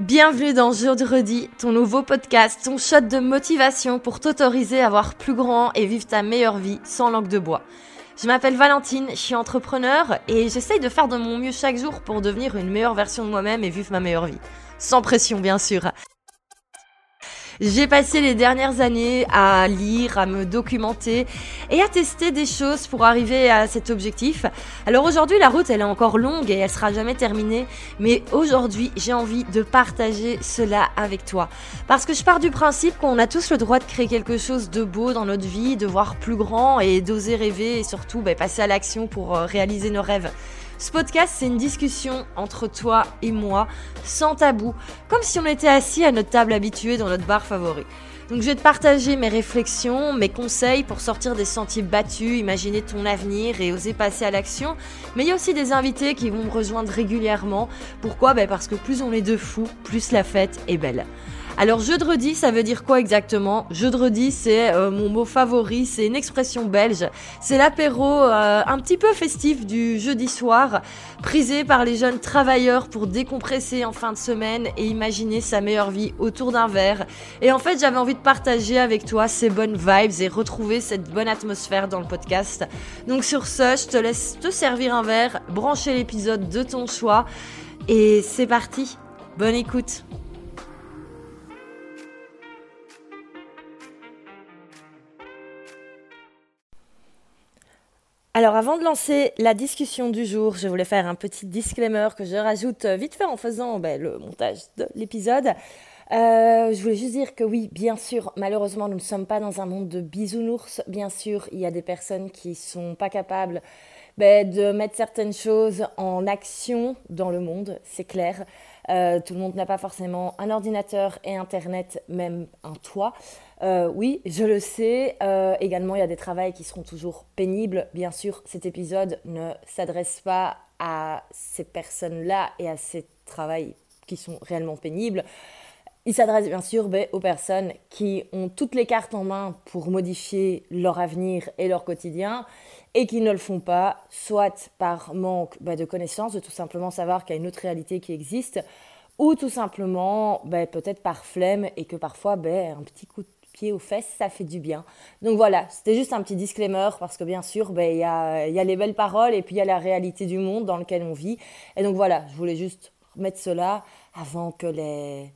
Bienvenue dans Jeudi, ton nouveau podcast, ton shot de motivation pour t'autoriser à voir plus grand et vivre ta meilleure vie sans langue de bois. Je m'appelle Valentine, je suis entrepreneur et j'essaye de faire de mon mieux chaque jour pour devenir une meilleure version de moi-même et vivre ma meilleure vie. Sans pression bien sûr. J'ai passé les dernières années à lire, à me documenter et à tester des choses pour arriver à cet objectif. Alors aujourd'hui, la route, elle est encore longue et elle sera jamais terminée. Mais aujourd'hui, j'ai envie de partager cela avec toi. Parce que je pars du principe qu'on a tous le droit de créer quelque chose de beau dans notre vie, de voir plus grand et d'oser rêver et surtout bah, passer à l'action pour euh, réaliser nos rêves. Ce podcast, c'est une discussion entre toi et moi, sans tabou, comme si on était assis à notre table habituée dans notre bar favori. Donc je vais te partager mes réflexions, mes conseils pour sortir des sentiers battus, imaginer ton avenir et oser passer à l'action. Mais il y a aussi des invités qui vont me rejoindre régulièrement. Pourquoi? Ben Parce que plus on est de fous, plus la fête est belle. Alors jeudi, ça veut dire quoi exactement? Jeudi, c'est euh, mon mot favori, c'est une expression belge. C'est l'apéro euh, un petit peu festif du jeudi soir, prisé par les jeunes travailleurs pour décompresser en fin de semaine et imaginer sa meilleure vie autour d'un verre. Et en fait, j'avais envie de partager avec toi ces bonnes vibes et retrouver cette bonne atmosphère dans le podcast. Donc sur ce, je te laisse te servir un verre, brancher l'épisode de ton choix et c'est parti. Bonne écoute. Alors avant de lancer la discussion du jour, je voulais faire un petit disclaimer que je rajoute vite fait en faisant ben, le montage de l'épisode. Euh, je voulais juste dire que oui, bien sûr, malheureusement, nous ne sommes pas dans un monde de bisounours. Bien sûr, il y a des personnes qui sont pas capables ben, de mettre certaines choses en action dans le monde, c'est clair. Euh, tout le monde n'a pas forcément un ordinateur et Internet, même un toit. Euh, oui, je le sais. Euh, également, il y a des travails qui seront toujours pénibles. Bien sûr, cet épisode ne s'adresse pas à ces personnes-là et à ces travails qui sont réellement pénibles. Il s'adresse bien sûr ben, aux personnes qui ont toutes les cartes en main pour modifier leur avenir et leur quotidien et qui ne le font pas, soit par manque ben, de connaissances, de tout simplement savoir qu'il y a une autre réalité qui existe, ou tout simplement ben, peut-être par flemme et que parfois un petit coup de pied aux fesses, ça fait du bien. Donc voilà, c'était juste un petit disclaimer parce que bien sûr, ben, il y, a, y a les belles paroles et puis il y a la réalité du monde dans lequel on vit. Et donc voilà, je voulais juste mettre cela avant que les,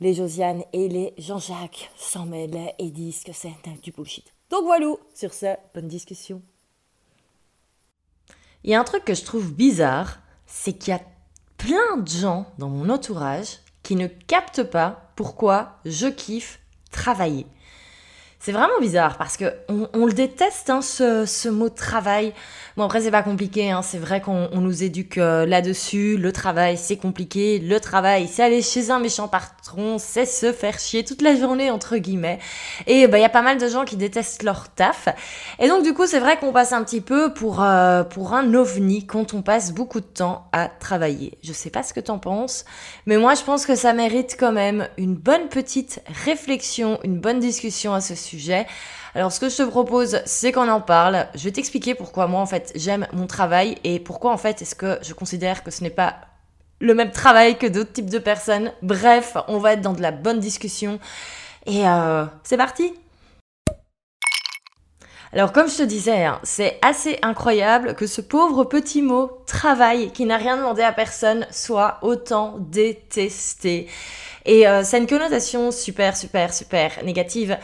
les Josiane et les Jean-Jacques s'en mêlent et disent que c'est du bullshit. Donc voilà, sur ce, bonne discussion. Il y a un truc que je trouve bizarre, c'est qu'il y a plein de gens dans mon entourage qui ne captent pas pourquoi je kiffe travailler. C'est vraiment bizarre parce que on, le déteste hein, ce, ce, mot travail. Bon après c'est pas compliqué, hein, c'est vrai qu'on nous éduque euh, là-dessus. Le travail c'est compliqué, le travail c'est aller chez un méchant patron, c'est se faire chier toute la journée entre guillemets. Et bah il y a pas mal de gens qui détestent leur taf. Et donc du coup c'est vrai qu'on passe un petit peu pour euh, pour un ovni quand on passe beaucoup de temps à travailler. Je sais pas ce que t'en penses, mais moi je pense que ça mérite quand même une bonne petite réflexion, une bonne discussion à ce sujet alors ce que je te propose, c'est qu'on en parle. Je vais t'expliquer pourquoi moi en fait j'aime mon travail et pourquoi en fait est-ce que je considère que ce n'est pas le même travail que d'autres types de personnes. Bref, on va être dans de la bonne discussion. Et euh, c'est parti alors comme je te disais, hein, c'est assez incroyable que ce pauvre petit mot travail qui n'a rien demandé à personne soit autant détesté. Et euh, c'est une connotation super super super négative.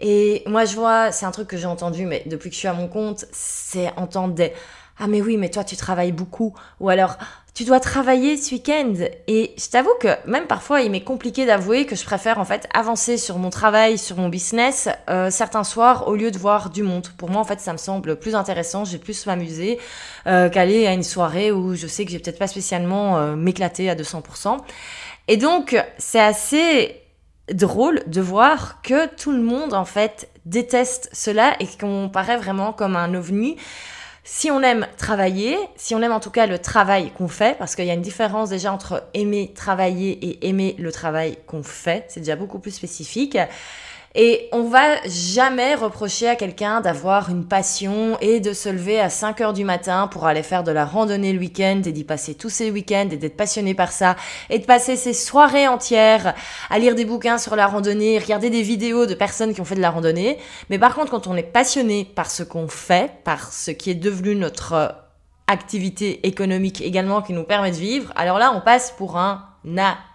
Et moi, je vois, c'est un truc que j'ai entendu, mais depuis que je suis à mon compte, c'est entendre des Ah, mais oui, mais toi, tu travailles beaucoup. Ou alors, tu dois travailler ce week-end. Et je t'avoue que même parfois, il m'est compliqué d'avouer que je préfère en fait avancer sur mon travail, sur mon business, euh, certains soirs, au lieu de voir du monde. Pour moi, en fait, ça me semble plus intéressant. J'ai plus m'amuser euh, qu'aller à une soirée où je sais que j'ai peut-être pas spécialement euh, m'éclater à 200%. Et donc, c'est assez drôle de voir que tout le monde en fait déteste cela et qu'on paraît vraiment comme un ovni. Si on aime travailler, si on aime en tout cas le travail qu'on fait, parce qu'il y a une différence déjà entre aimer travailler et aimer le travail qu'on fait, c'est déjà beaucoup plus spécifique. Et on va jamais reprocher à quelqu'un d'avoir une passion et de se lever à 5 heures du matin pour aller faire de la randonnée le week-end et d'y passer tous ses week-ends et d'être passionné par ça et de passer ses soirées entières à lire des bouquins sur la randonnée, regarder des vidéos de personnes qui ont fait de la randonnée. Mais par contre, quand on est passionné par ce qu'on fait, par ce qui est devenu notre activité économique également qui nous permet de vivre, alors là, on passe pour un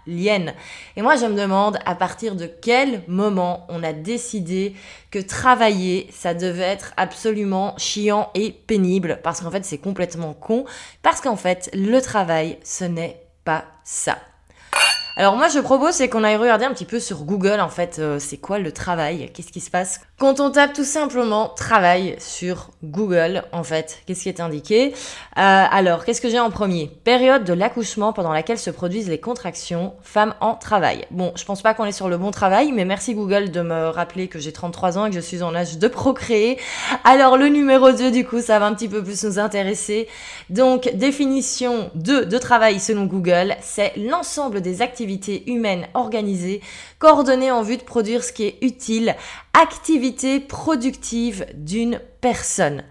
Et moi, je me demande à partir de quel moment on a décidé que travailler, ça devait être absolument chiant et pénible, parce qu'en fait, c'est complètement con, parce qu'en fait, le travail, ce n'est pas ça. Alors moi je propose c'est qu'on aille regarder un petit peu sur Google en fait euh, c'est quoi le travail, qu'est-ce qui se passe quand on tape tout simplement travail sur Google en fait, qu'est-ce qui est indiqué euh, Alors qu'est-ce que j'ai en premier? Période de l'accouchement pendant laquelle se produisent les contractions, femme en travail. Bon je pense pas qu'on est sur le bon travail mais merci Google de me rappeler que j'ai 33 ans et que je suis en âge de procréer. Alors le numéro 2 du coup ça va un petit peu plus nous intéresser. Donc définition 2 de travail selon Google c'est l'ensemble des activités humaine organisée, coordonnée en vue de produire ce qui est utile, activité productive d'une personne.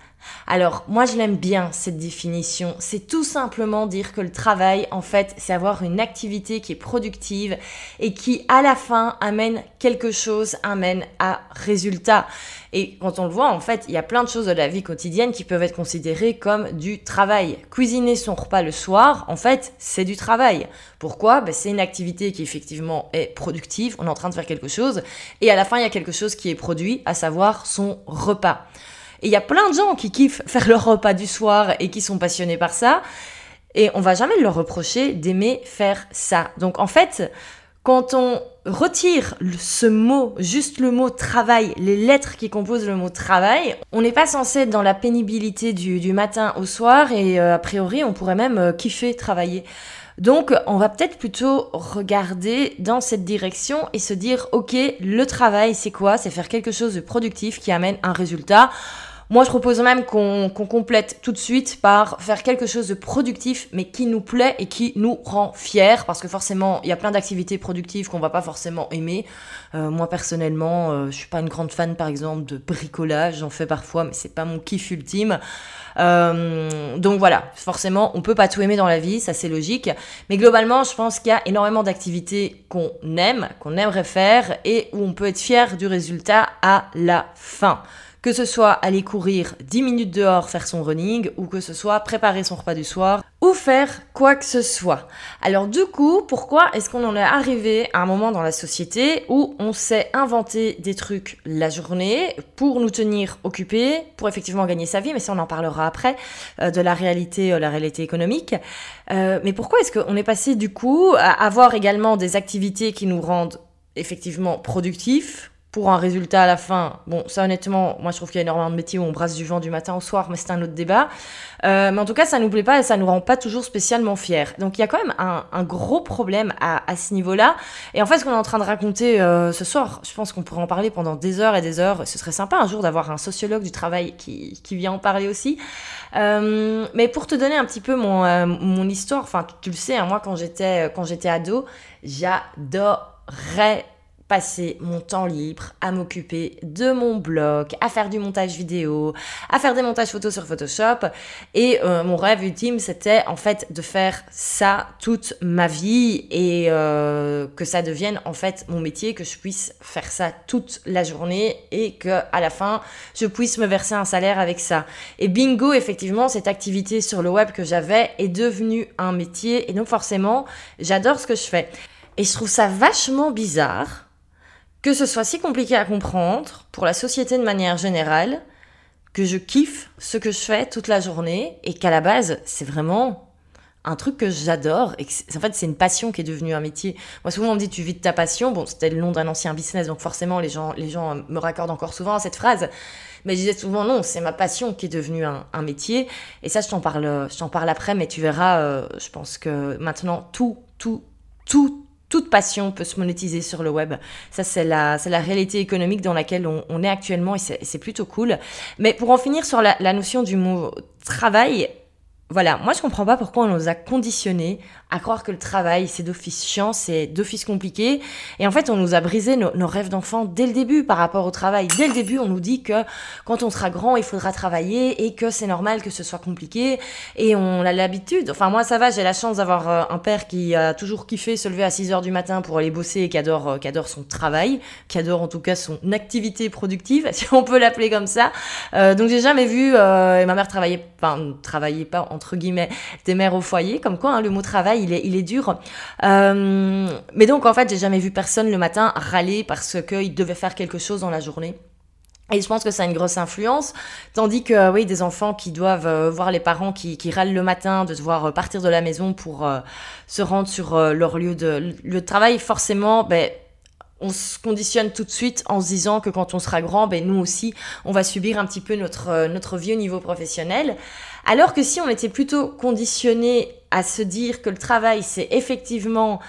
Alors, moi, je l'aime bien, cette définition. C'est tout simplement dire que le travail, en fait, c'est avoir une activité qui est productive et qui, à la fin, amène quelque chose, amène à résultat. Et quand on le voit, en fait, il y a plein de choses de la vie quotidienne qui peuvent être considérées comme du travail. Cuisiner son repas le soir, en fait, c'est du travail. Pourquoi? Ben, C'est une activité qui effectivement est productive, on est en train de faire quelque chose, et à la fin, il y a quelque chose qui est produit, à savoir son repas. Et il y a plein de gens qui kiffent faire leur repas du soir et qui sont passionnés par ça. Et on va jamais leur reprocher d'aimer faire ça. Donc en fait, quand on retire ce mot, juste le mot travail, les lettres qui composent le mot travail, on n'est pas censé être dans la pénibilité du, matin au soir et euh, a priori on pourrait même euh, kiffer travailler. Donc on va peut-être plutôt regarder dans cette direction et se dire ok le travail c'est quoi? C'est faire quelque chose de productif qui amène un résultat. Moi, je propose même qu'on complète tout de suite par faire quelque chose de productif, mais qui nous plaît et qui nous rend fiers, parce que forcément, il y a plein d'activités productives qu'on va pas forcément aimer. Euh, moi, personnellement, euh, je suis pas une grande fan, par exemple, de bricolage. J'en fais parfois, mais c'est pas mon kiff ultime. Euh, donc voilà, forcément, on peut pas tout aimer dans la vie, ça c'est logique. Mais globalement, je pense qu'il y a énormément d'activités qu'on aime, qu'on aimerait faire, et où on peut être fier du résultat à la fin. Que ce soit aller courir 10 minutes dehors, faire son running, ou que ce soit préparer son repas du soir, ou faire quoi que ce soit. Alors du coup, pourquoi est-ce qu'on en est arrivé à un moment dans la société où on s'est inventé des trucs la journée pour nous tenir occupés, pour effectivement gagner sa vie, mais ça on en parlera après, euh, de la réalité, euh, la réalité économique. Euh, mais pourquoi est-ce qu'on est passé du coup à avoir également des activités qui nous rendent effectivement productifs, pour un résultat à la fin. Bon, ça honnêtement, moi je trouve qu'il y a énormément de métiers où on brasse du vent du matin au soir, mais c'est un autre débat. Euh, mais en tout cas, ça nous plaît pas et ça nous rend pas toujours spécialement fiers. Donc il y a quand même un, un gros problème à, à ce niveau-là. Et en fait, ce qu'on est en train de raconter euh, ce soir, je pense qu'on pourrait en parler pendant des heures et des heures. Ce serait sympa un jour d'avoir un sociologue du travail qui, qui vient en parler aussi. Euh, mais pour te donner un petit peu mon, euh, mon histoire, enfin tu le sais, hein, moi quand j'étais quand j'étais ado, j'adorais passer mon temps libre à m'occuper de mon blog, à faire du montage vidéo, à faire des montages photos sur Photoshop. Et euh, mon rêve ultime, c'était en fait de faire ça toute ma vie et euh, que ça devienne en fait mon métier, que je puisse faire ça toute la journée et que à la fin, je puisse me verser un salaire avec ça. Et bingo, effectivement, cette activité sur le web que j'avais est devenue un métier et donc forcément, j'adore ce que je fais. Et je trouve ça vachement bizarre que ce soit si compliqué à comprendre pour la société de manière générale, que je kiffe ce que je fais toute la journée et qu'à la base, c'est vraiment un truc que j'adore et que en fait c'est une passion qui est devenue un métier. Moi souvent on me dit tu vis de ta passion, bon c'était le nom d'un ancien business donc forcément les gens les gens me raccordent encore souvent à cette phrase, mais je disais souvent non c'est ma passion qui est devenue un, métier. Et ça je t'en parle parle après mais tu verras euh, je pense que maintenant tout tout tout toute passion peut se monétiser sur le web. Ça, c'est la, c'est la réalité économique dans laquelle on, est actuellement et c'est, plutôt cool. Mais pour en finir sur la, notion du mot travail, voilà, moi je comprends pas pourquoi on nous a conditionnés à croire que le travail c'est d'office chiant, c'est d'office compliqué. Et en fait, on nous a brisé nos, rêves d'enfant dès le début par rapport au travail. Dès le début, on nous dit que quand on sera grand, il faudra travailler et que c'est normal que ce soit compliqué. Et on a l'habitude. Enfin, moi ça va, j'ai la chance d'avoir euh, un père qui a toujours kiffé se lever à 6 heures du matin pour aller bosser et qui adore, euh, qui adore son travail, qui adore en tout cas son activité productive, si on peut l'appeler comme ça. Euh, donc j'ai jamais vu, euh, ma mère travaillait, enfin, travaillait pas en entre guillemets, des mères au foyer, comme quoi hein, le mot travail, il est, dur. Euh, mais donc, en fait, j'ai jamais vu personne le matin râler parce qu'il devait faire quelque chose dans la journée. Et je pense que ça a une grosse influence. Tandis que, oui, des enfants qui doivent euh, voir les parents qui, râlent le matin, de devoir euh, partir de la maison pour se rendre sur leur lieu de, travail, forcément, ben, on se conditionne tout de suite en se disant que quand on sera grand, ben, nous aussi, on va subir un petit peu notre, notre vie au niveau professionnel. Alors que si on était plutôt conditionné à se dire que le travail, c'est effectivement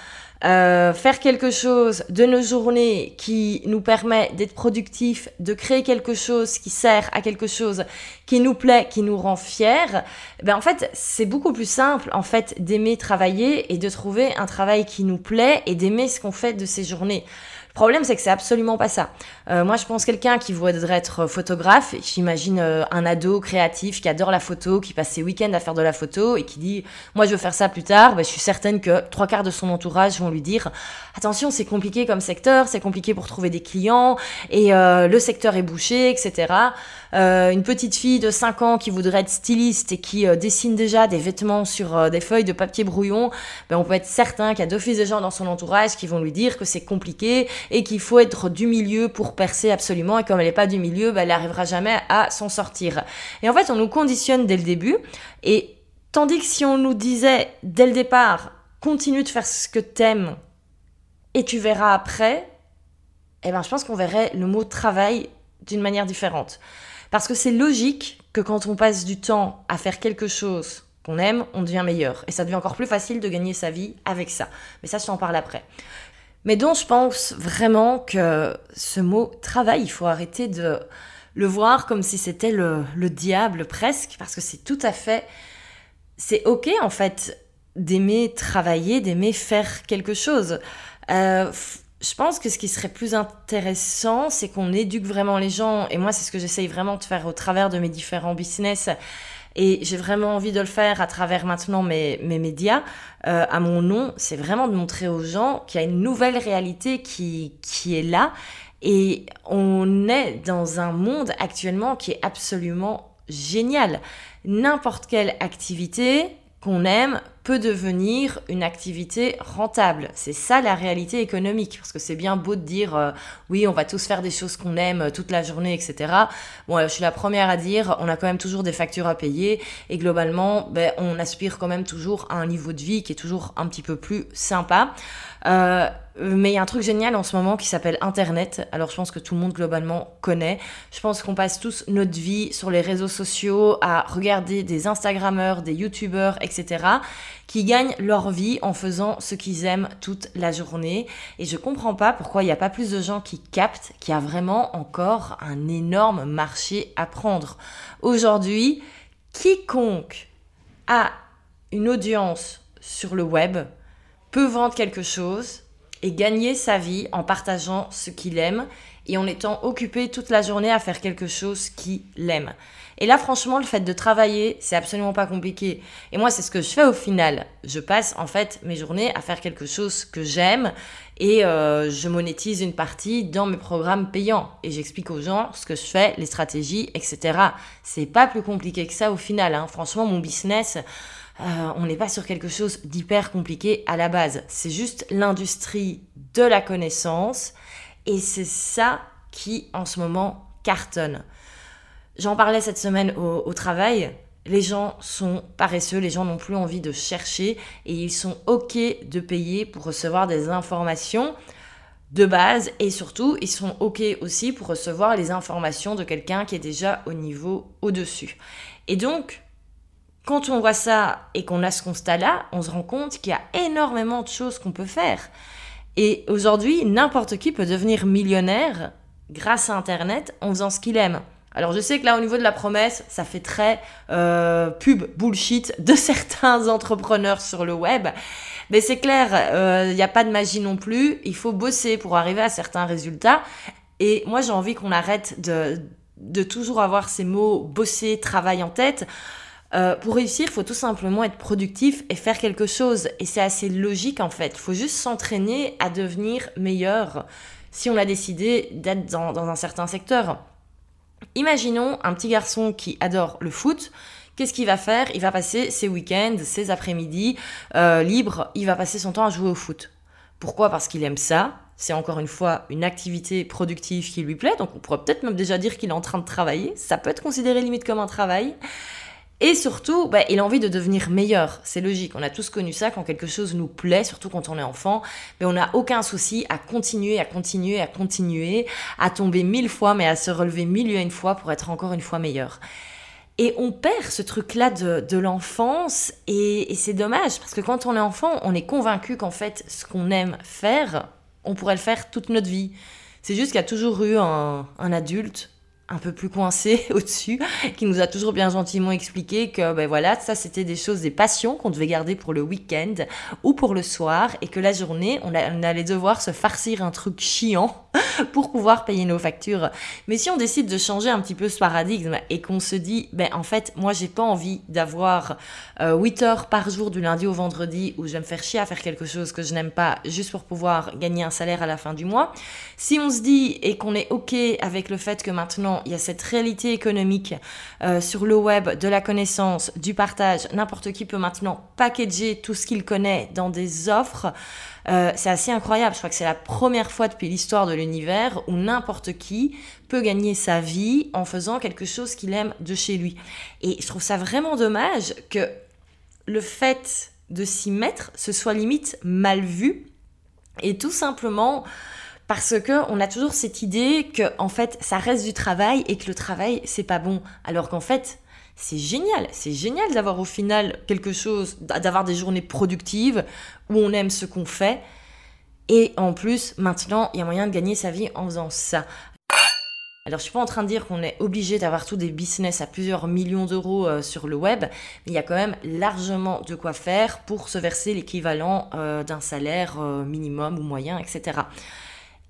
euh, faire quelque chose de nos journées qui nous permet d'être productifs, de créer quelque chose qui sert à quelque chose qui nous plaît, qui nous rend fiers, ben en fait, c'est beaucoup plus simple en fait d'aimer travailler et de trouver un travail qui nous plaît et d'aimer ce qu'on fait de ces journées. Le problème, c'est que c'est absolument pas ça. Euh, moi, je pense quelqu'un qui voudrait être photographe. J'imagine euh, un ado créatif qui adore la photo, qui passe ses week-ends à faire de la photo et qui dit Moi, je veux faire ça plus tard. Ben, je suis certaine que trois quarts de son entourage vont lui dire Attention, c'est compliqué comme secteur, c'est compliqué pour trouver des clients et euh, le secteur est bouché, etc. Euh, une petite fille de 5 ans qui voudrait être styliste et qui euh, dessine déjà des vêtements sur euh, des feuilles de papier brouillon, ben, on peut être certain qu'il y a d'office des gens dans son entourage qui vont lui dire que c'est compliqué et qu'il faut être du milieu pour percer absolument. Et comme elle n'est pas du milieu, ben, elle n'arrivera jamais à s'en sortir. Et en fait, on nous conditionne dès le début. Et tandis que si on nous disait dès le départ, continue de faire ce que t'aimes et tu verras après, eh ben, je pense qu'on verrait le mot travail d'une manière différente. Parce que c'est logique que quand on passe du temps à faire quelque chose qu'on aime, on devient meilleur. Et ça devient encore plus facile de gagner sa vie avec ça. Mais ça, je t'en parle après. Mais donc, je pense vraiment que ce mot travail, il faut arrêter de le voir comme si c'était le, le diable presque, parce que c'est tout à fait... C'est ok en fait d'aimer travailler, d'aimer faire quelque chose. Euh, je pense que ce qui serait plus intéressant, c'est qu'on éduque vraiment les gens. Et moi, c'est ce que j'essaye vraiment de faire au travers de mes différents business. Et j'ai vraiment envie de le faire à travers maintenant mes, mes médias, euh, à mon nom. C'est vraiment de montrer aux gens qu'il y a une nouvelle réalité qui, qui est là. Et on est dans un monde actuellement qui est absolument génial. N'importe quelle activité qu'on aime peut devenir une activité rentable. C'est ça la réalité économique, parce que c'est bien beau de dire euh, oui, on va tous faire des choses qu'on aime toute la journée, etc. Bon, je suis la première à dire, on a quand même toujours des factures à payer, et globalement, ben, on aspire quand même toujours à un niveau de vie qui est toujours un petit peu plus sympa. Euh, mais il y a un truc génial en ce moment qui s'appelle Internet. Alors je pense que tout le monde globalement connaît. Je pense qu'on passe tous notre vie sur les réseaux sociaux à regarder des Instagrammeurs, des YouTubeurs, etc. qui gagnent leur vie en faisant ce qu'ils aiment toute la journée. Et je comprends pas pourquoi il n'y a pas plus de gens qui captent qu'il y a vraiment encore un énorme marché à prendre. Aujourd'hui, quiconque a une audience sur le web peut vendre quelque chose et gagner sa vie en partageant ce qu'il aime et en étant occupé toute la journée à faire quelque chose qu'il aime. Et là, franchement, le fait de travailler, c'est absolument pas compliqué. Et moi, c'est ce que je fais au final. Je passe en fait mes journées à faire quelque chose que j'aime et euh, je monétise une partie dans mes programmes payants. Et j'explique aux gens ce que je fais, les stratégies, etc. C'est pas plus compliqué que ça au final. Hein. Franchement, mon business, euh, on n'est pas sur quelque chose d'hyper compliqué à la base. C'est juste l'industrie de la connaissance et c'est ça qui en ce moment cartonne. J'en parlais cette semaine au, au, travail. Les gens sont paresseux, les gens n'ont plus envie de chercher et ils sont OK de payer pour recevoir des informations de base et surtout ils sont OK aussi pour recevoir les informations de quelqu'un qui est déjà au niveau au-dessus. Et donc, quand on voit ça et qu'on a ce constat-là, on se rend compte qu'il y a énormément de choses qu'on peut faire. Et aujourd'hui, n'importe qui peut devenir millionnaire grâce à Internet en faisant ce qu'il aime. Alors je sais que là au niveau de la promesse, ça fait très euh, pub bullshit de certains entrepreneurs sur le web. Mais c'est clair, il euh, n'y a pas de magie non plus. Il faut bosser pour arriver à certains résultats. Et moi j'ai envie qu'on arrête de, de toujours avoir ces mots bosser, travail en tête. Euh, pour réussir, il faut tout simplement être productif et faire quelque chose. Et c'est assez logique en fait. Il faut juste s'entraîner à devenir meilleur si on a décidé d'être dans, un certain secteur. Imaginons un petit garçon qui adore le foot. Qu'est-ce qu'il va faire? Il va passer ses week-ends, ses après-midi euh, libres, il va passer son temps à jouer au foot. Pourquoi? Parce qu'il aime ça. C'est encore une fois une activité productive qui lui plaît. Donc on pourrait peut-être même déjà dire qu'il est en train de travailler. Ça peut être considéré limite comme un travail. Et surtout, bah, il a envie de devenir meilleur. C'est logique. On a tous connu ça quand quelque chose nous plaît, surtout quand on est enfant. Mais on n'a aucun souci à continuer, à continuer, à continuer, à tomber mille fois, mais à se relever mille et une fois pour être encore une fois meilleur. Et on perd ce truc-là de, l'enfance et, c'est dommage parce que quand on est enfant, on est convaincu qu'en fait, ce qu'on aime faire, on pourrait le faire toute notre vie. C'est juste qu'il y a toujours eu un adulte un peu plus coincé au-dessus, qui nous a toujours bien gentiment expliqué que ben voilà, ça c'était des choses, des passions qu'on devait garder pour le week-end ou pour le soir, et que la journée, on, allait devoir se farcir un truc chiant pour pouvoir payer nos factures. Mais si on décide de changer un petit peu ce paradigme et qu'on se dit, ben en fait, moi j'ai pas envie d'avoir 8 euh, heures par jour du lundi au vendredi où je vais me faire chier à faire quelque chose que je n'aime pas juste pour pouvoir gagner un salaire à la fin du mois. Si on se dit et qu'on est ok avec le fait que maintenant il y a cette réalité économique euh, sur le web de la connaissance, du partage. N'importe qui peut maintenant packager tout ce qu'il connaît dans des offres. Euh, c'est assez incroyable. Je crois que c'est la première fois depuis l'histoire de l'univers où n'importe qui peut gagner sa vie en faisant quelque chose qu'il aime de chez lui. Et je trouve ça vraiment dommage que le fait de s'y mettre, ce soit limite mal vu. Et tout simplement, parce que on a toujours cette idée que en fait ça reste du travail et que le travail c'est pas bon alors qu'en fait c'est génial, c'est génial d'avoir au final quelque chose, d'avoir des journées productives où on aime ce qu'on fait. Et en plus, maintenant, il y a moyen de gagner sa vie en faisant ça. Alors, je suis pas en train de dire qu'on est obligé d'avoir tous des business à plusieurs millions d'euros euh, sur le web, mais il y a quand même largement de quoi faire pour se verser l'équivalent euh, d'un salaire euh, minimum ou moyen, etc.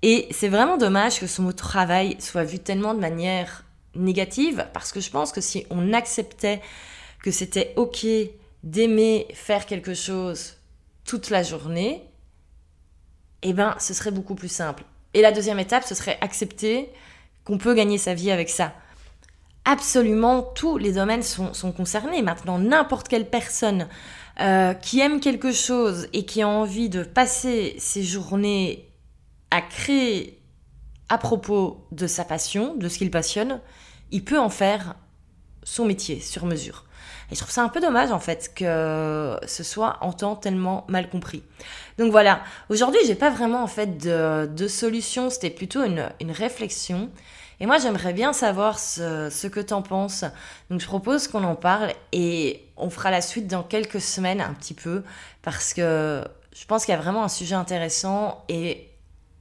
Et c'est vraiment dommage que ce mot travail soit vu tellement de manière négative, parce que je pense que si on acceptait que c'était ok d'aimer faire quelque chose toute la journée, eh ben, ce serait beaucoup plus simple. Et la deuxième étape, ce serait accepter qu'on peut gagner sa vie avec ça. Absolument tous les domaines sont, concernés. Maintenant, n'importe quelle personne euh, qui aime quelque chose et qui a envie de passer ses journées à créer à propos de sa passion, de ce qu'il passionne, il peut en faire son métier sur mesure. Et je trouve ça un peu dommage en fait que ce soit en temps tellement mal compris. Donc voilà, aujourd'hui j'ai pas vraiment en fait de, solution, c'était plutôt une, une, réflexion. Et moi j'aimerais bien savoir ce, ce que t'en penses. Donc je propose qu'on en parle et on fera la suite dans quelques semaines un petit peu parce que je pense qu'il y a vraiment un sujet intéressant et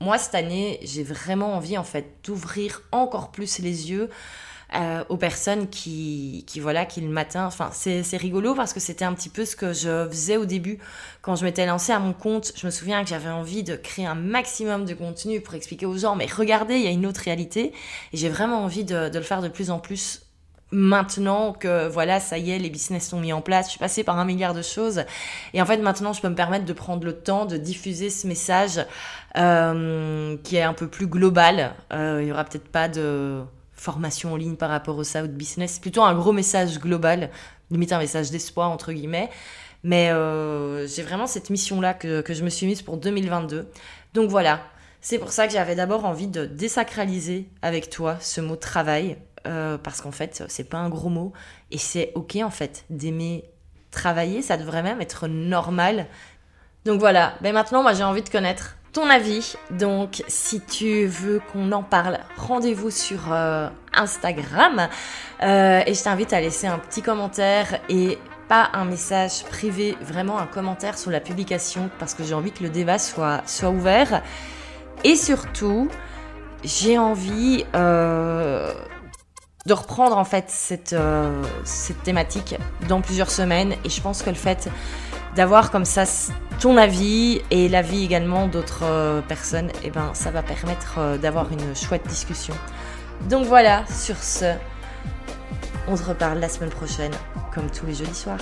moi, cette année, j'ai vraiment envie, en fait, d'ouvrir encore plus les yeux euh, aux personnes qui, voilà, qui le matin, enfin, c'est rigolo parce que c'était un petit peu ce que je faisais au début quand je m'étais lancée à mon compte. Je me souviens que j'avais envie de créer un maximum de contenu pour expliquer aux gens, mais regardez, il y a une autre réalité. Et j'ai vraiment envie de le faire de plus en plus maintenant que voilà, ça y est, les business sont mis en place, je suis passée par un milliard de choses. Et en fait, maintenant, je peux me permettre de prendre le temps de diffuser ce message euh, qui est un peu plus global. Euh, il y aura peut-être pas de formation en ligne par rapport au South Business. Plutôt un gros message global, limite un message d'espoir, entre guillemets. Mais euh, j'ai vraiment cette mission-là que, que je me suis mise pour 2022. Donc voilà, c'est pour ça que j'avais d'abord envie de désacraliser avec toi ce mot travail euh, parce qu'en fait, c'est pas un gros mot et c'est ok en fait d'aimer travailler, ça devrait même être normal. Donc voilà, maintenant moi j'ai envie de connaître ton avis. Donc si tu veux qu'on en parle, rendez-vous sur euh, Instagram euh, et je t'invite à laisser un petit commentaire et pas un message privé, vraiment un commentaire sur la publication parce que j'ai envie que le débat soit, soit ouvert. Et surtout, j'ai envie de reprendre en fait cette, euh, cette thématique dans plusieurs semaines. Et je pense que le fait d'avoir comme ça ton avis et l'avis également d'autres euh, personnes, eh ben ça va permettre euh, d'avoir une chouette discussion. Donc voilà, sur ce, on se reparle la semaine prochaine, comme tous les jeudis soirs.